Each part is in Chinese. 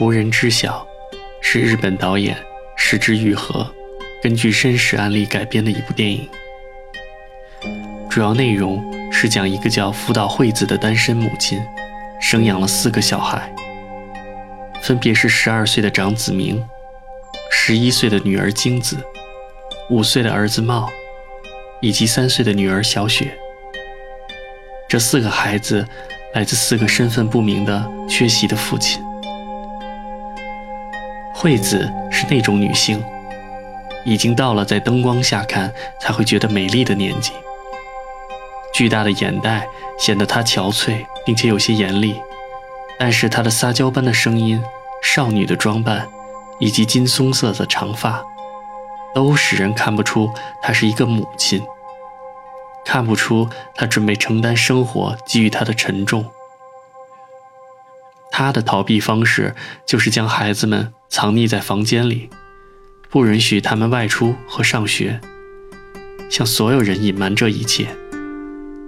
无人知晓，是日本导演石之愈合根据真实案例改编的一部电影。主要内容是讲一个叫福岛惠子的单身母亲，生养了四个小孩，分别是十二岁的长子明，十一岁的女儿京子，五岁的儿子茂，以及三岁的女儿小雪。这四个孩子来自四个身份不明的缺席的父亲。惠子是那种女性，已经到了在灯光下看才会觉得美丽的年纪。巨大的眼袋显得她憔悴，并且有些严厉，但是她的撒娇般的声音、少女的装扮以及金棕色的长发，都使人看不出她是一个母亲，看不出她准备承担生活给予她的沉重。她的逃避方式就是将孩子们。藏匿在房间里，不允许他们外出和上学，向所有人隐瞒这一切，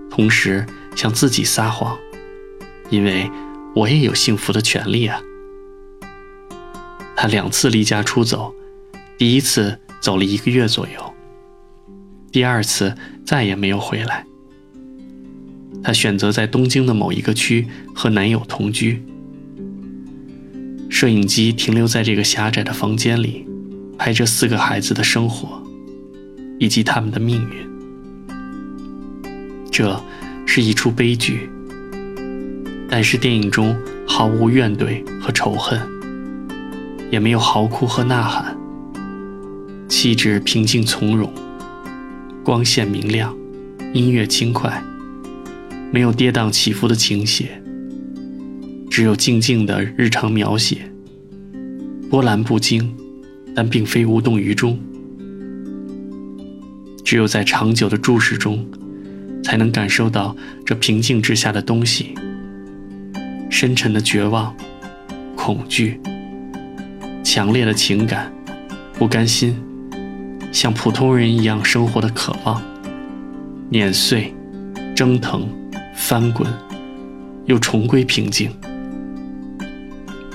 同时向自己撒谎，因为我也有幸福的权利啊。他两次离家出走，第一次走了一个月左右，第二次再也没有回来。他选择在东京的某一个区和男友同居。摄影机停留在这个狭窄的房间里，拍这四个孩子的生活，以及他们的命运。这是一出悲剧，但是电影中毫无怨怼和仇恨，也没有嚎哭和呐喊，气质平静从容，光线明亮，音乐轻快，没有跌宕起伏的情节。只有静静的日常描写，波澜不惊，但并非无动于衷。只有在长久的注视中，才能感受到这平静之下的东西：深沉的绝望、恐惧、强烈的情感、不甘心，像普通人一样生活的渴望，碾碎、蒸腾、翻滚，又重归平静。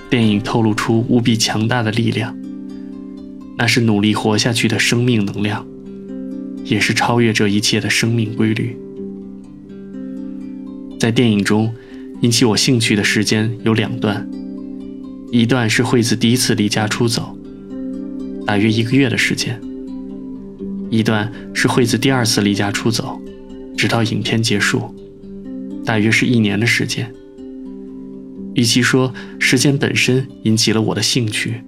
电影透露出无比强大的力量，那是努力活下去的生命能量，也是超越这一切的生命规律。在电影中，引起我兴趣的时间有两段，一段是惠子第一次离家出走，大约一个月的时间；一段是惠子第二次离家出走，直到影片结束，大约是一年的时间。与其说时间本身引起了我的兴趣，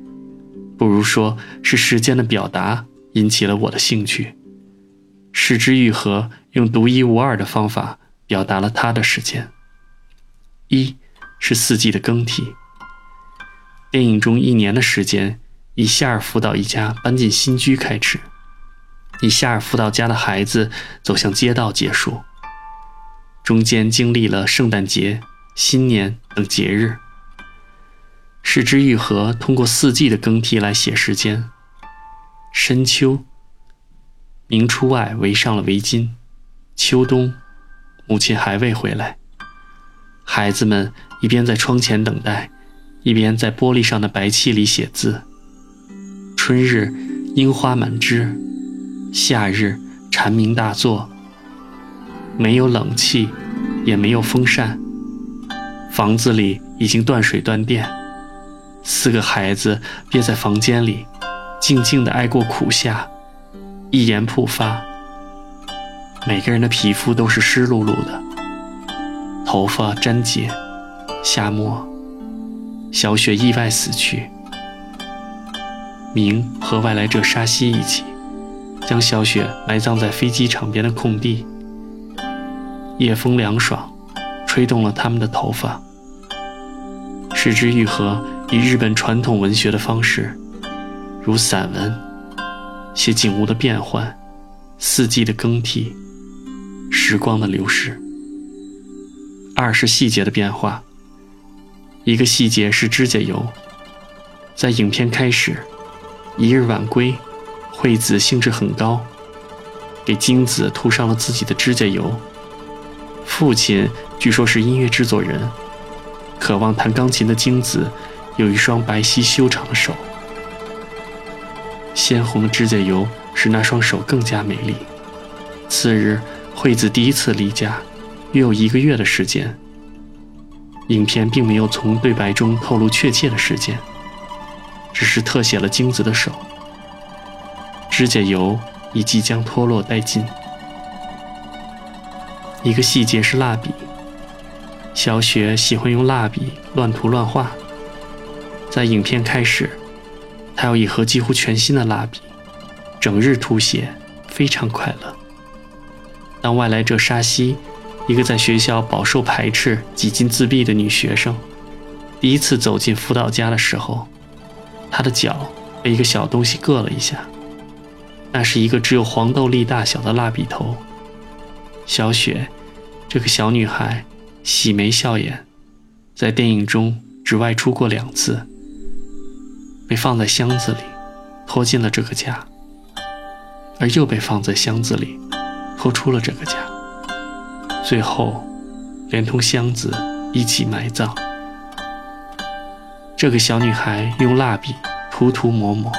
不如说是时间的表达引起了我的兴趣。石之愈合用独一无二的方法表达了他的时间。一是四季的更替。电影中一年的时间以夏尔福岛一家搬进新居开始，以夏尔福岛家的孩子走向街道结束，中间经历了圣诞节。新年等节日，是之愈合通过四季的更替来写时间。深秋，明出外围上了围巾；秋冬，母亲还未回来，孩子们一边在窗前等待，一边在玻璃上的白漆里写字。春日，樱花满枝；夏日，蝉鸣大作。没有冷气，也没有风扇。房子里已经断水断电，四个孩子憋在房间里，静静地挨过苦夏，一言不发。每个人的皮肤都是湿漉漉的，头发粘结。夏末，小雪意外死去。明和外来者沙西一起，将小雪埋葬在飞机场边的空地。夜风凉爽。吹动了他们的头发。使之愈合以日本传统文学的方式，如散文，写景物的变换、四季的更替、时光的流逝。二是细节的变化。一个细节是指甲油。在影片开始，一日晚归，惠子兴致很高，给京子涂上了自己的指甲油。父亲据说是音乐制作人，渴望弹钢琴的京子有一双白皙修长的手，鲜红的指甲油使那双手更加美丽。次日，惠子第一次离家，约有一个月的时间。影片并没有从对白中透露确切的时间，只是特写了京子的手，指甲油已即将脱落殆尽。一个细节是蜡笔，小雪喜欢用蜡笔乱涂乱画。在影片开始，她有一盒几乎全新的蜡笔，整日涂写，非常快乐。当外来者沙希，一个在学校饱受排斥、几近自闭的女学生，第一次走进辅导家的时候，她的脚被一个小东西硌了一下，那是一个只有黄豆粒大小的蜡笔头。小雪，这个小女孩，喜眉笑眼，在电影中只外出过两次。被放在箱子里，拖进了这个家，而又被放在箱子里，拖出了这个家，最后连同箱子一起埋葬。这个小女孩用蜡笔涂涂抹抹，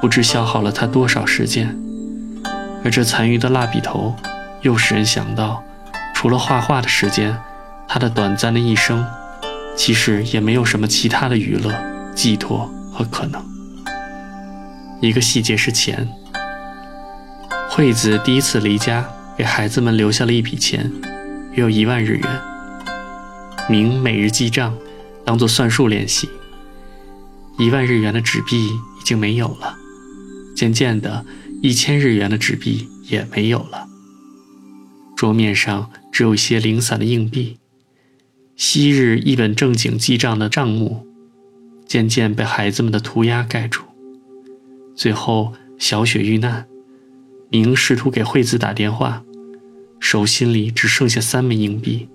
不知消耗了她多少时间，而这残余的蜡笔头，又使人想到，除了画画的时间，他的短暂的一生，其实也没有什么其他的娱乐寄托。和可能，一个细节是钱。惠子第一次离家，给孩子们留下了一笔钱，约有一万日元。明每日记账，当做算术练习。一万日元的纸币已经没有了，渐渐的，一千日元的纸币也没有了。桌面上只有一些零散的硬币。昔日一本正经记账的账目。渐渐被孩子们的涂鸦盖住，最后小雪遇难，明试图给惠子打电话，手心里只剩下三枚硬币，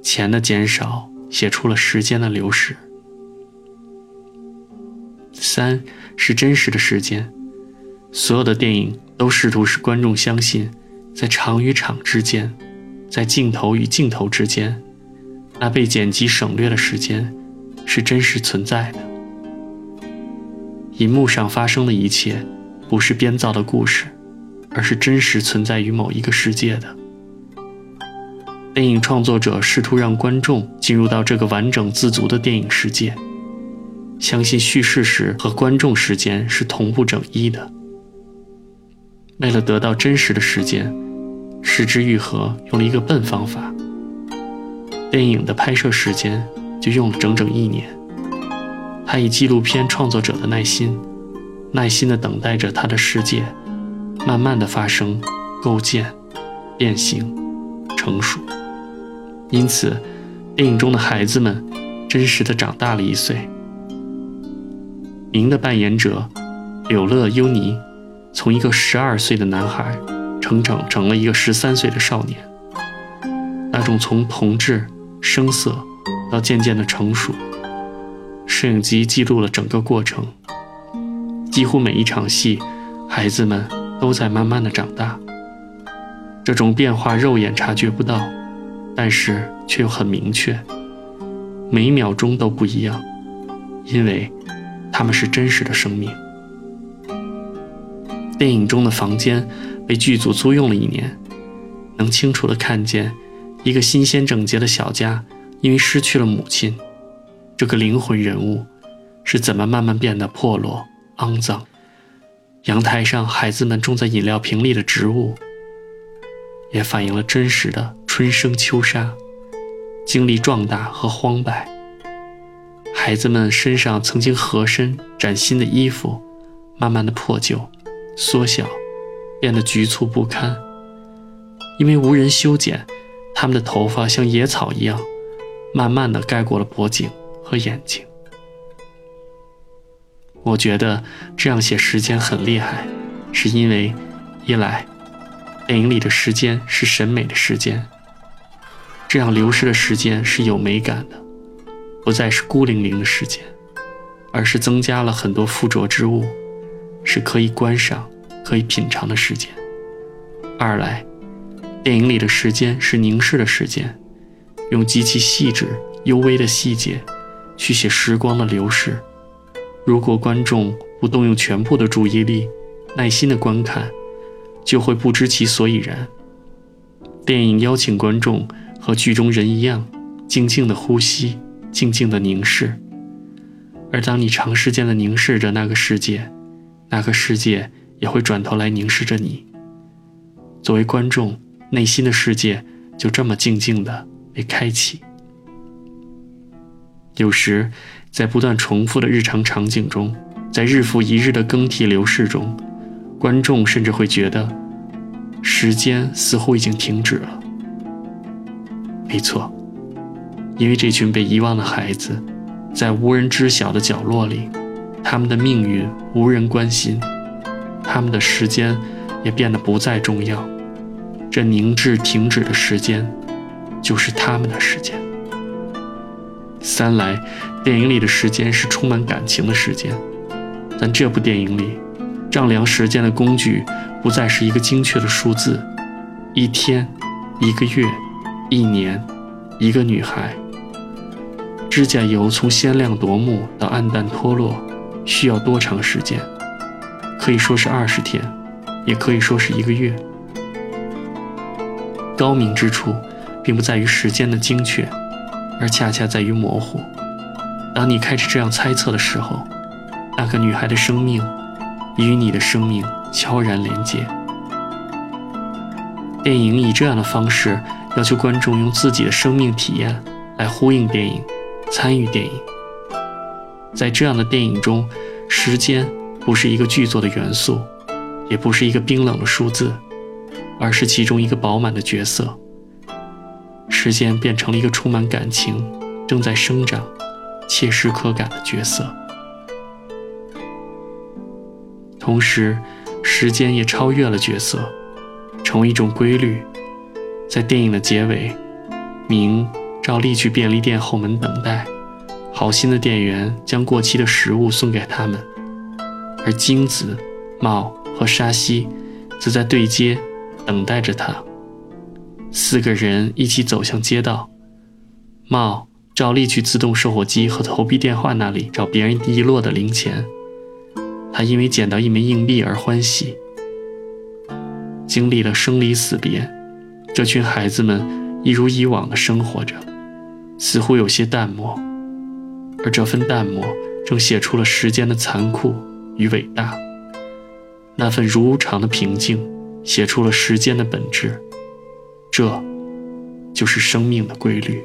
钱的减少写出了时间的流逝。三是真实的时间，所有的电影都试图使观众相信，在场与场之间，在镜头与镜头之间，那被剪辑省略的时间。是真实存在的。银幕上发生的一切，不是编造的故事，而是真实存在于某一个世界的。电影创作者试图让观众进入到这个完整自足的电影世界，相信叙事时和观众时间是同步整一的。为了得到真实的时间，石之愈合用了一个笨方法。电影的拍摄时间。就用了整整一年。他以纪录片创作者的耐心，耐心地等待着他的世界，慢慢地发生、构建、变形、成熟。因此，电影中的孩子们真实地长大了一岁。明的扮演者柳乐优尼，从一个十二岁的男孩，成长成了一个十三岁的少年。那种从童稚、生涩。到渐渐的成熟，摄影机记录了整个过程。几乎每一场戏，孩子们都在慢慢的长大。这种变化肉眼察觉不到，但是却又很明确，每一秒钟都不一样，因为他们是真实的生命。电影中的房间被剧组租用了一年，能清楚的看见一个新鲜整洁的小家。因为失去了母亲，这个灵魂人物是怎么慢慢变得破落、肮脏？阳台上孩子们种在饮料瓶里的植物，也反映了真实的春生秋杀，经历壮大和荒败。孩子们身上曾经合身崭新的衣服，慢慢的破旧、缩小，变得局促不堪。因为无人修剪，他们的头发像野草一样。慢慢的盖过了脖颈和眼睛。我觉得这样写时间很厉害，是因为一来，电影里的时间是审美的时间，这样流逝的时间是有美感的，不再是孤零零的时间，而是增加了很多附着之物，是可以观赏、可以品尝的时间。二来，电影里的时间是凝视的时间。用极其细致、幽微的细节，去写时光的流逝。如果观众不动用全部的注意力，耐心的观看，就会不知其所以然。电影邀请观众和剧中人一样，静静的呼吸，静静的凝视。而当你长时间的凝视着那个世界，那个世界也会转头来凝视着你。作为观众，内心的世界就这么静静的被开启。有时，在不断重复的日常场景中，在日复一日的更替流逝中，观众甚至会觉得，时间似乎已经停止了。没错，因为这群被遗忘的孩子，在无人知晓的角落里，他们的命运无人关心，他们的时间也变得不再重要。这凝滞停止的时间，就是他们的时间。三来，电影里的时间是充满感情的时间，但这部电影里，丈量时间的工具不再是一个精确的数字，一天，一个月，一年，一个女孩。指甲油从鲜亮夺目到暗淡脱落，需要多长时间？可以说是二十天，也可以说是一个月。高明之处，并不在于时间的精确。而恰恰在于模糊。当你开始这样猜测的时候，那个女孩的生命与你的生命悄然连接。电影以这样的方式要求观众用自己的生命体验来呼应电影，参与电影。在这样的电影中，时间不是一个剧作的元素，也不是一个冰冷的数字，而是其中一个饱满的角色。时间变成了一个充满感情、正在生长、切实可感的角色，同时，时间也超越了角色，成为一种规律。在电影的结尾，明照例去便利店后门等待，好心的店员将过期的食物送给他们，而金子、茂和沙西则在对接等待着他。四个人一起走向街道，茂照例去自动售货机和投币电话那里找别人遗落的零钱。他因为捡到一枚硬币而欢喜。经历了生离死别，这群孩子们一如以往的生活着，似乎有些淡漠，而这份淡漠正写出了时间的残酷与伟大。那份如常的平静，写出了时间的本质。这，就是生命的规律。